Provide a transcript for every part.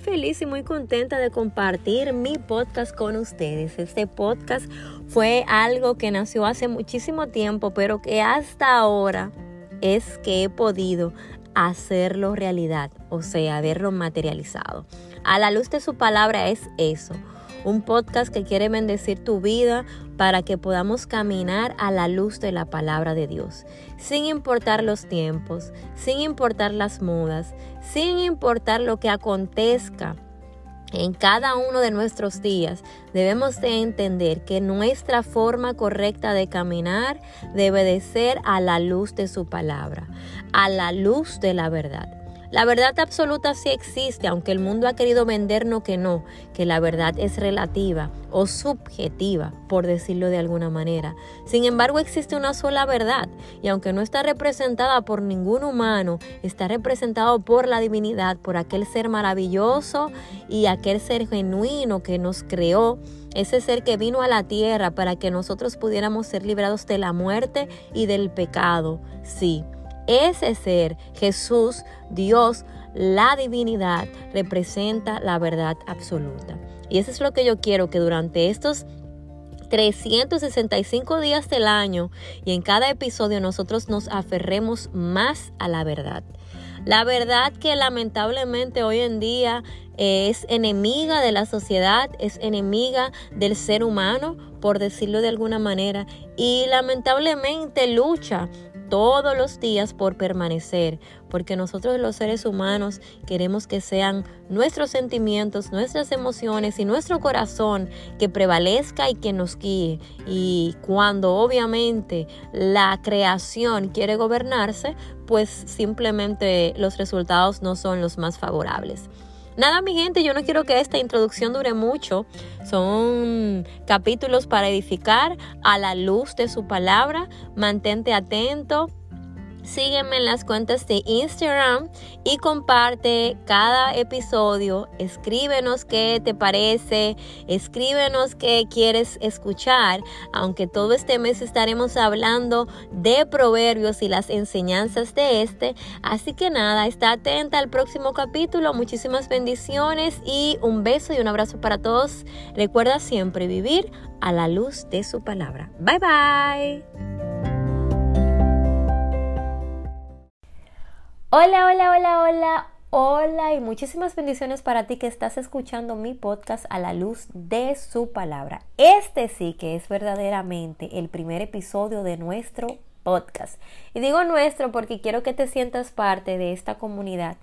feliz y muy contenta de compartir mi podcast con ustedes. Este podcast fue algo que nació hace muchísimo tiempo, pero que hasta ahora es que he podido hacerlo realidad, o sea, verlo materializado. A la luz de su palabra es eso un podcast que quiere bendecir tu vida para que podamos caminar a la luz de la palabra de Dios, sin importar los tiempos, sin importar las modas, sin importar lo que acontezca. En cada uno de nuestros días debemos de entender que nuestra forma correcta de caminar debe de ser a la luz de su palabra, a la luz de la verdad. La verdad absoluta sí existe, aunque el mundo ha querido vendernos que no, que la verdad es relativa o subjetiva, por decirlo de alguna manera. Sin embargo, existe una sola verdad, y aunque no está representada por ningún humano, está representado por la divinidad, por aquel ser maravilloso y aquel ser genuino que nos creó ese ser que vino a la tierra para que nosotros pudiéramos ser librados de la muerte y del pecado. Sí, ese ser, Jesús, Dios, la divinidad, representa la verdad absoluta. Y eso es lo que yo quiero que durante estos 365 días del año y en cada episodio nosotros nos aferremos más a la verdad. La verdad que lamentablemente hoy en día es enemiga de la sociedad, es enemiga del ser humano, por decirlo de alguna manera, y lamentablemente lucha todos los días por permanecer, porque nosotros los seres humanos queremos que sean nuestros sentimientos, nuestras emociones y nuestro corazón que prevalezca y que nos guíe. Y cuando obviamente la creación quiere gobernarse, pues simplemente los resultados no son los más favorables. Nada, mi gente, yo no quiero que esta introducción dure mucho. Son capítulos para edificar a la luz de su palabra. Mantente atento Sígueme en las cuentas de Instagram y comparte cada episodio. Escríbenos qué te parece, escríbenos qué quieres escuchar, aunque todo este mes estaremos hablando de proverbios y las enseñanzas de este. Así que nada, está atenta al próximo capítulo. Muchísimas bendiciones y un beso y un abrazo para todos. Recuerda siempre vivir a la luz de su palabra. Bye bye. Hola, hola, hola, hola, hola y muchísimas bendiciones para ti que estás escuchando mi podcast a la luz de su palabra. Este sí que es verdaderamente el primer episodio de nuestro podcast. Y digo nuestro porque quiero que te sientas parte de esta comunidad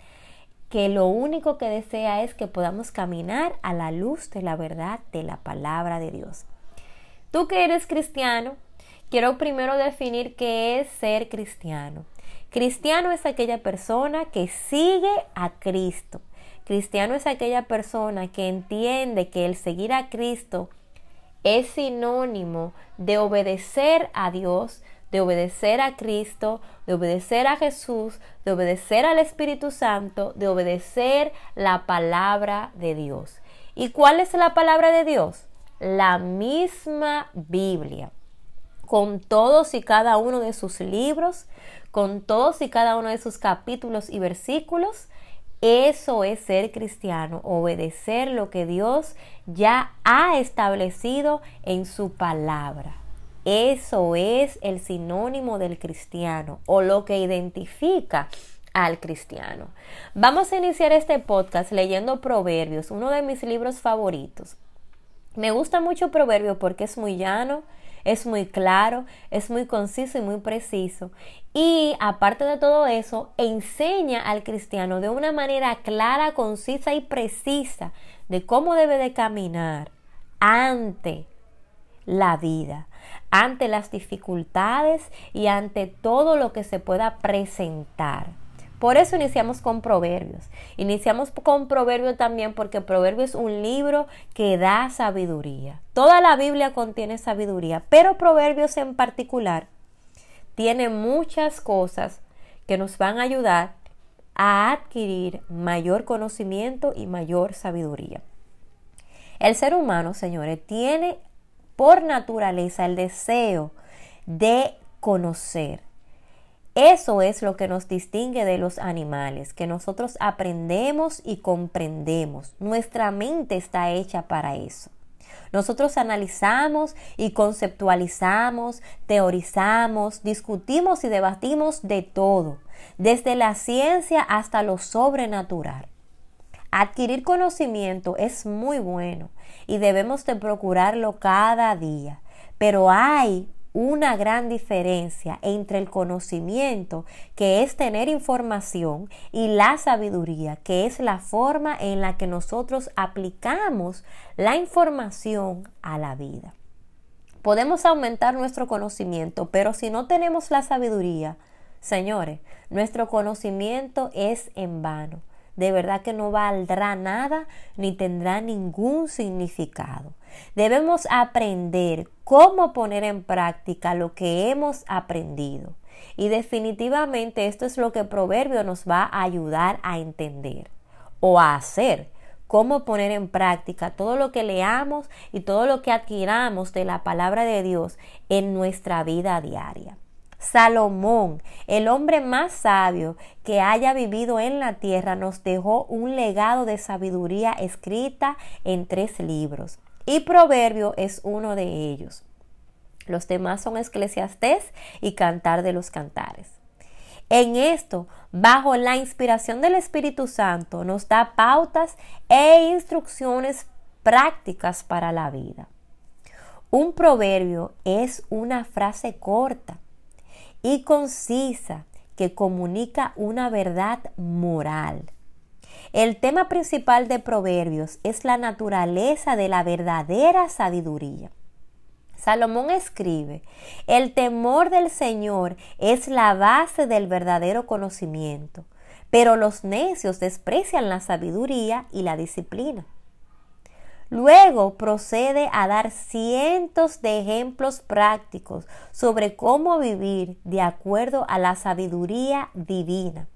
que lo único que desea es que podamos caminar a la luz de la verdad de la palabra de Dios. Tú que eres cristiano, quiero primero definir qué es ser cristiano. Cristiano es aquella persona que sigue a Cristo. Cristiano es aquella persona que entiende que el seguir a Cristo es sinónimo de obedecer a Dios, de obedecer a Cristo, de obedecer a Jesús, de obedecer al Espíritu Santo, de obedecer la palabra de Dios. ¿Y cuál es la palabra de Dios? La misma Biblia, con todos y cada uno de sus libros, con todos y cada uno de sus capítulos y versículos. Eso es ser cristiano, obedecer lo que Dios ya ha establecido en su palabra. Eso es el sinónimo del cristiano o lo que identifica al cristiano. Vamos a iniciar este podcast leyendo Proverbios, uno de mis libros favoritos. Me gusta mucho Proverbios porque es muy llano, es muy claro, es muy conciso y muy preciso. Y aparte de todo eso, enseña al cristiano de una manera clara, concisa y precisa de cómo debe de caminar ante la vida, ante las dificultades y ante todo lo que se pueda presentar. Por eso iniciamos con Proverbios. Iniciamos con Proverbios también porque Proverbios es un libro que da sabiduría. Toda la Biblia contiene sabiduría, pero Proverbios en particular tiene muchas cosas que nos van a ayudar a adquirir mayor conocimiento y mayor sabiduría. El ser humano, señores, tiene por naturaleza el deseo de conocer, Eso es lo que nos distingue de los animales, que nosotros aprendemos y comprendemos. Nuestra mente está hecha para eso. Nosotros analizamos y conceptualizamos, teorizamos, discutimos y debatimos de todo, desde la ciencia hasta lo sobrenatural. Adquirir conocimiento es muy bueno y debemos de procurarlo cada día, pero hay una gran diferencia entre el conocimiento, que es tener información, y la sabiduría, que es la forma en la que nosotros aplicamos la información a la vida. Podemos aumentar nuestro conocimiento, pero si no tenemos la sabiduría, señores, nuestro conocimiento es en vano. De verdad que no valdrá nada ni tendrá ningún significado. Debemos aprender cómo poner en práctica lo que hemos aprendido. Y definitivamente esto es lo que Proverbio nos va a ayudar a entender o a hacer. Cómo poner en práctica todo lo que leamos y todo lo que adquiramos de la palabra de Dios en nuestra vida diaria. Salomón, el hombre más sabio que haya vivido en la tierra, nos dejó un legado de sabiduría escrita en tres libros y Proverbio es uno de ellos. Los demás son Eclesiastés y Cantar de los Cantares. En esto, bajo la inspiración del Espíritu Santo, nos da pautas e instrucciones prácticas para la vida. Un proverbio es una frase corta y concisa que comunica una verdad moral el tema principal de Proverbios es la naturaleza de la verdadera sabiduría. Salomón escribe, el temor del Señor es la base del verdadero conocimiento, pero los necios desprecian la sabiduría y la disciplina. Luego procede a dar cientos de ejemplos prácticos sobre cómo vivir de acuerdo a la sabiduría divina.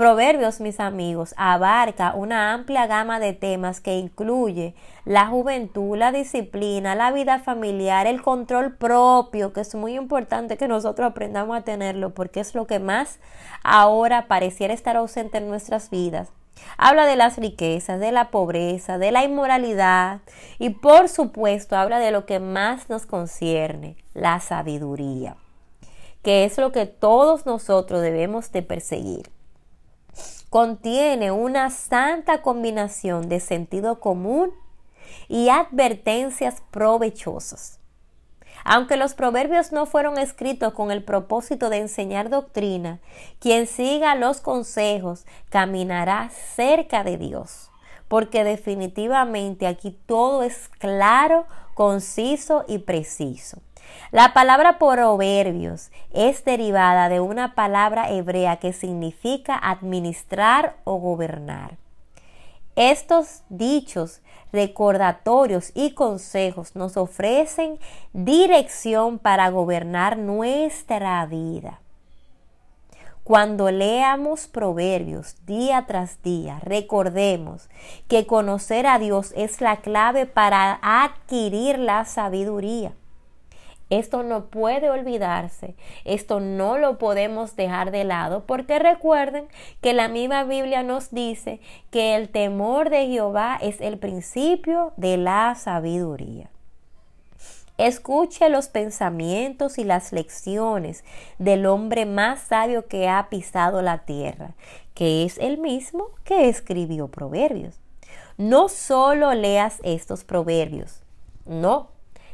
Proverbios, mis amigos, abarca una amplia gama de temas que incluye la juventud, la disciplina, la vida familiar, el control propio, que es muy importante que nosotros aprendamos a tenerlo porque es lo que más ahora pareciera estar ausente en nuestras vidas. Habla de las riquezas, de la pobreza, de la inmoralidad y por supuesto habla de lo que más nos concierne, la sabiduría, que es lo que todos nosotros debemos de perseguir contiene una santa combinación de sentido común y advertencias provechosas. Aunque los proverbios no fueron escritos con el propósito de enseñar doctrina, quien siga los consejos caminará cerca de Dios, porque definitivamente aquí todo es claro, conciso y preciso. La palabra proverbios es derivada de una palabra hebrea que significa administrar o gobernar. Estos dichos, recordatorios y consejos nos ofrecen dirección para gobernar nuestra vida. Cuando leamos proverbios día tras día, recordemos que conocer a Dios es la clave para adquirir la sabiduría. Esto no puede olvidarse, esto no lo podemos dejar de lado, porque recuerden que la misma Biblia nos dice que el temor de Jehová es el principio de la sabiduría. Escuche los pensamientos y las lecciones del hombre más sabio que ha pisado la tierra, que es el mismo que escribió Proverbios. No solo leas estos proverbios, no,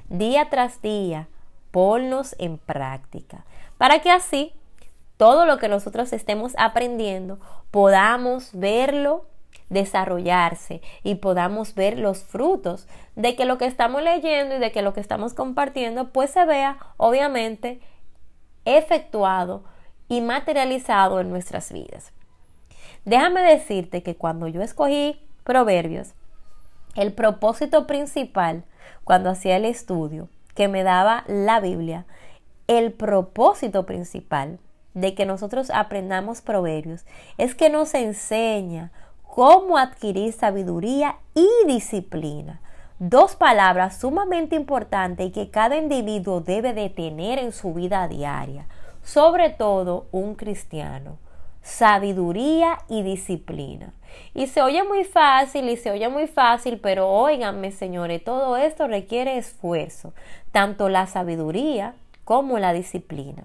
día tras día, ponlos en práctica, para que así todo lo que nosotros estemos aprendiendo podamos verlo desarrollarse y podamos ver los frutos de que lo que estamos leyendo y de que lo que estamos compartiendo pues se vea obviamente efectuado y materializado en nuestras vidas. Déjame decirte que cuando yo escogí Proverbios, el propósito principal cuando hacía el estudio que me daba la Biblia, el propósito principal de que nosotros aprendamos proverbios es que nos enseña cómo adquirir sabiduría y disciplina. Dos palabras sumamente importantes y que cada individuo debe de tener en su vida diaria. sobre todo un cristiano, sabiduría y disciplina. Y se oye muy fácil y se oye muy fácil, pero óiganme señores, todo esto requiere esfuerzo, tanto la sabiduría como la disciplina.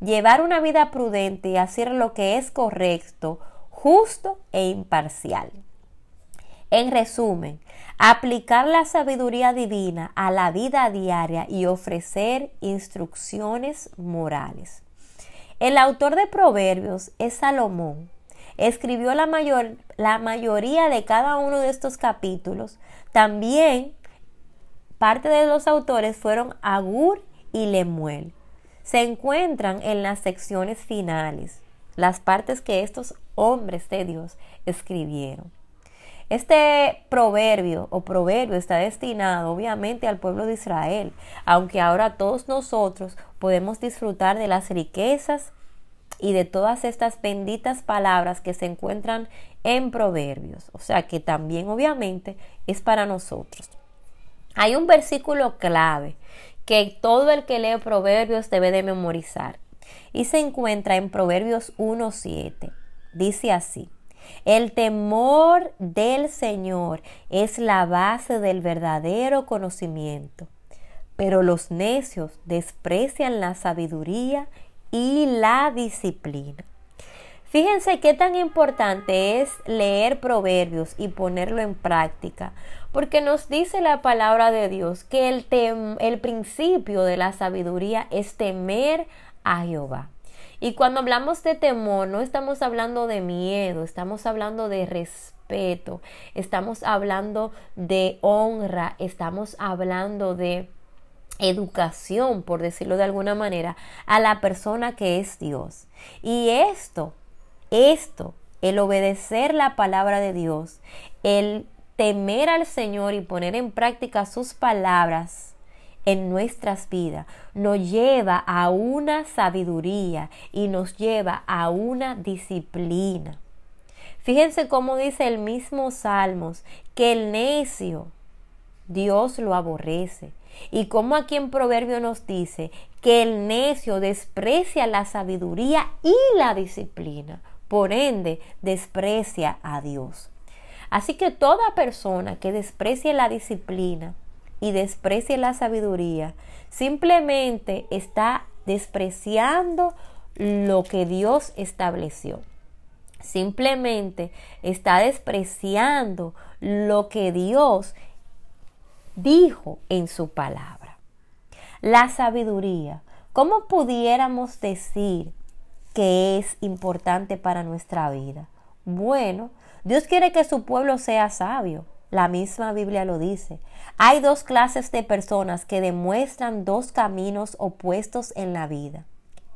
Llevar una vida prudente y hacer lo que es correcto, justo e imparcial. En resumen, aplicar la sabiduría divina a la vida diaria y ofrecer instrucciones morales. El autor de Proverbios es Salomón. Escribió la, mayor, la mayoría de cada uno de estos capítulos. También parte de los autores fueron Agur y Lemuel. Se encuentran en las secciones finales, las partes que estos hombres de Dios escribieron. Este proverbio o proverbio está destinado obviamente al pueblo de Israel, aunque ahora todos nosotros podemos disfrutar de las riquezas y de todas estas benditas palabras que se encuentran en proverbios. O sea que también obviamente es para nosotros. Hay un versículo clave que todo el que lee proverbios debe de memorizar y se encuentra en Proverbios 1.7. Dice así. El temor del Señor es la base del verdadero conocimiento, pero los necios desprecian la sabiduría y la disciplina. Fíjense qué tan importante es leer proverbios y ponerlo en práctica, porque nos dice la palabra de Dios que el, el principio de la sabiduría es temer a Jehová. Y cuando hablamos de temor, no estamos hablando de miedo, estamos hablando de respeto, estamos hablando de honra, estamos hablando de educación, por decirlo de alguna manera, a la persona que es Dios. Y esto, esto, el obedecer la palabra de Dios, el temer al Señor y poner en práctica sus palabras, en nuestras vidas nos lleva a una sabiduría y nos lleva a una disciplina. Fíjense cómo dice el mismo Salmos que el necio Dios lo aborrece. Y como aquí en Proverbio nos dice que el necio desprecia la sabiduría y la disciplina, por ende desprecia a Dios. Así que toda persona que desprecie la disciplina, y desprecie la sabiduría, simplemente está despreciando lo que Dios estableció. Simplemente está despreciando lo que Dios dijo en su palabra. La sabiduría, ¿cómo pudiéramos decir que es importante para nuestra vida? Bueno, Dios quiere que su pueblo sea sabio. La misma Biblia lo dice. Hay dos clases de personas que demuestran dos caminos opuestos en la vida.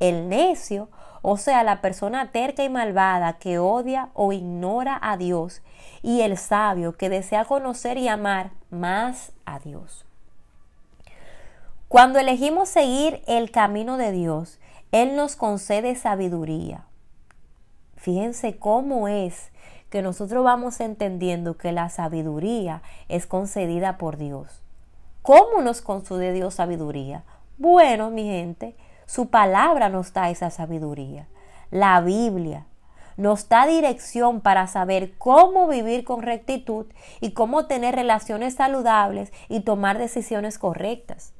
El necio, o sea, la persona terca y malvada que odia o ignora a Dios, y el sabio que desea conocer y amar más a Dios. Cuando elegimos seguir el camino de Dios, Él nos concede sabiduría. Fíjense cómo es que nosotros vamos entendiendo que la sabiduría es concedida por Dios. ¿Cómo nos concede Dios sabiduría? Bueno, mi gente, su palabra nos da esa sabiduría. La Biblia nos da dirección para saber cómo vivir con rectitud y cómo tener relaciones saludables y tomar decisiones correctas.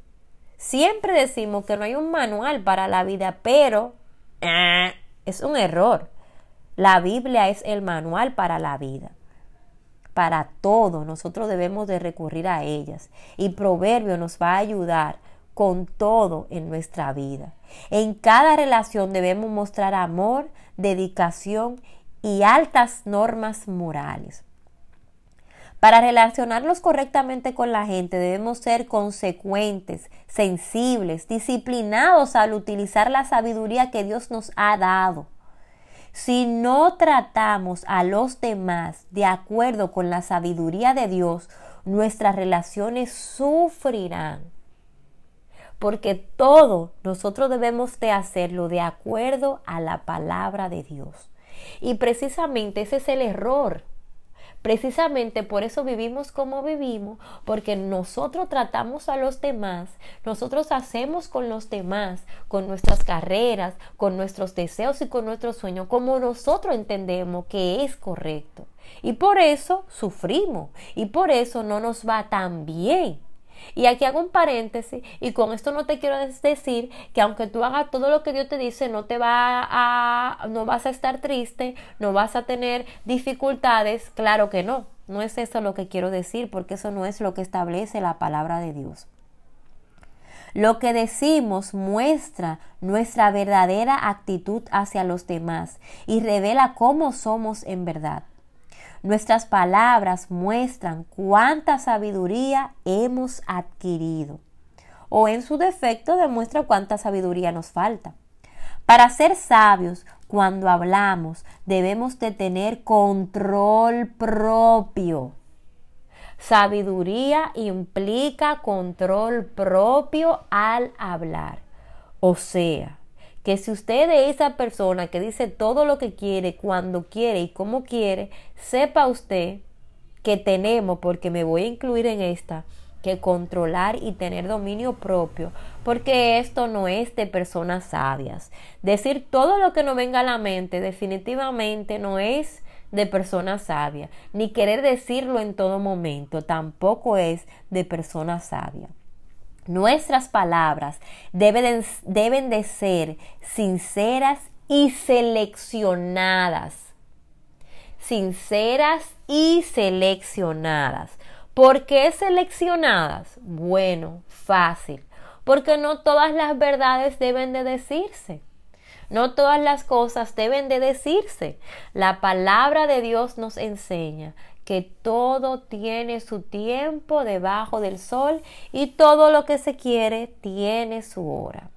Siempre decimos que no hay un manual para la vida, pero eh, es un error. La Biblia es el manual para la vida. Para todo nosotros debemos de recurrir a ellas y Proverbio nos va a ayudar con todo en nuestra vida. En cada relación debemos mostrar amor, dedicación y altas normas morales. Para relacionarnos correctamente con la gente debemos ser consecuentes, sensibles, disciplinados al utilizar la sabiduría que Dios nos ha dado. Si no tratamos a los demás de acuerdo con la sabiduría de Dios, nuestras relaciones sufrirán. Porque todo nosotros debemos de hacerlo de acuerdo a la palabra de Dios. Y precisamente ese es el error. Precisamente por eso vivimos como vivimos, porque nosotros tratamos a los demás, nosotros hacemos con los demás, con nuestras carreras, con nuestros deseos y con nuestros sueños, como nosotros entendemos que es correcto. Y por eso sufrimos y por eso no nos va tan bien. Y aquí hago un paréntesis y con esto no te quiero decir que aunque tú hagas todo lo que Dios te dice, no te va a no vas a estar triste, no vas a tener dificultades, claro que no. No es eso lo que quiero decir, porque eso no es lo que establece la palabra de Dios. Lo que decimos muestra nuestra verdadera actitud hacia los demás y revela cómo somos en verdad. Nuestras palabras muestran cuánta sabiduría hemos adquirido o en su defecto demuestra cuánta sabiduría nos falta. Para ser sabios, cuando hablamos, debemos de tener control propio. Sabiduría implica control propio al hablar. O sea, que si usted es esa persona que dice todo lo que quiere, cuando quiere y como quiere, sepa usted que tenemos, porque me voy a incluir en esta, que controlar y tener dominio propio, porque esto no es de personas sabias. Decir todo lo que nos venga a la mente definitivamente no es de personas sabias, ni querer decirlo en todo momento tampoco es de personas sabias. Nuestras palabras deben, deben de ser sinceras y seleccionadas. Sinceras y seleccionadas. ¿Por qué seleccionadas? Bueno, fácil. Porque no todas las verdades deben de decirse. No todas las cosas deben de decirse. La palabra de Dios nos enseña que todo tiene su tiempo debajo del sol y todo lo que se quiere tiene su hora.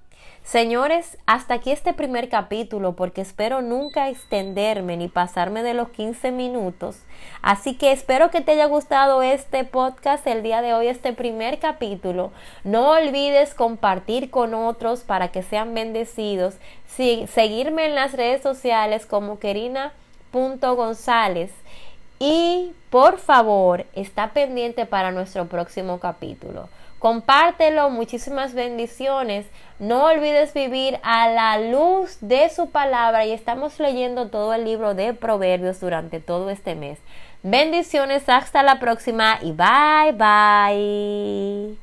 Señores, hasta aquí este primer capítulo porque espero nunca extenderme ni pasarme de los 15 minutos. Así que espero que te haya gustado este podcast el día de hoy, este primer capítulo. No olvides compartir con otros para que sean bendecidos. seguirme en las redes sociales como Querina.gonzález y por favor, está pendiente para nuestro próximo capítulo. Compártelo, muchísimas bendiciones. No olvides vivir a la luz de su palabra y estamos leyendo todo el libro de Proverbios durante todo este mes. Bendiciones, hasta la próxima y bye bye.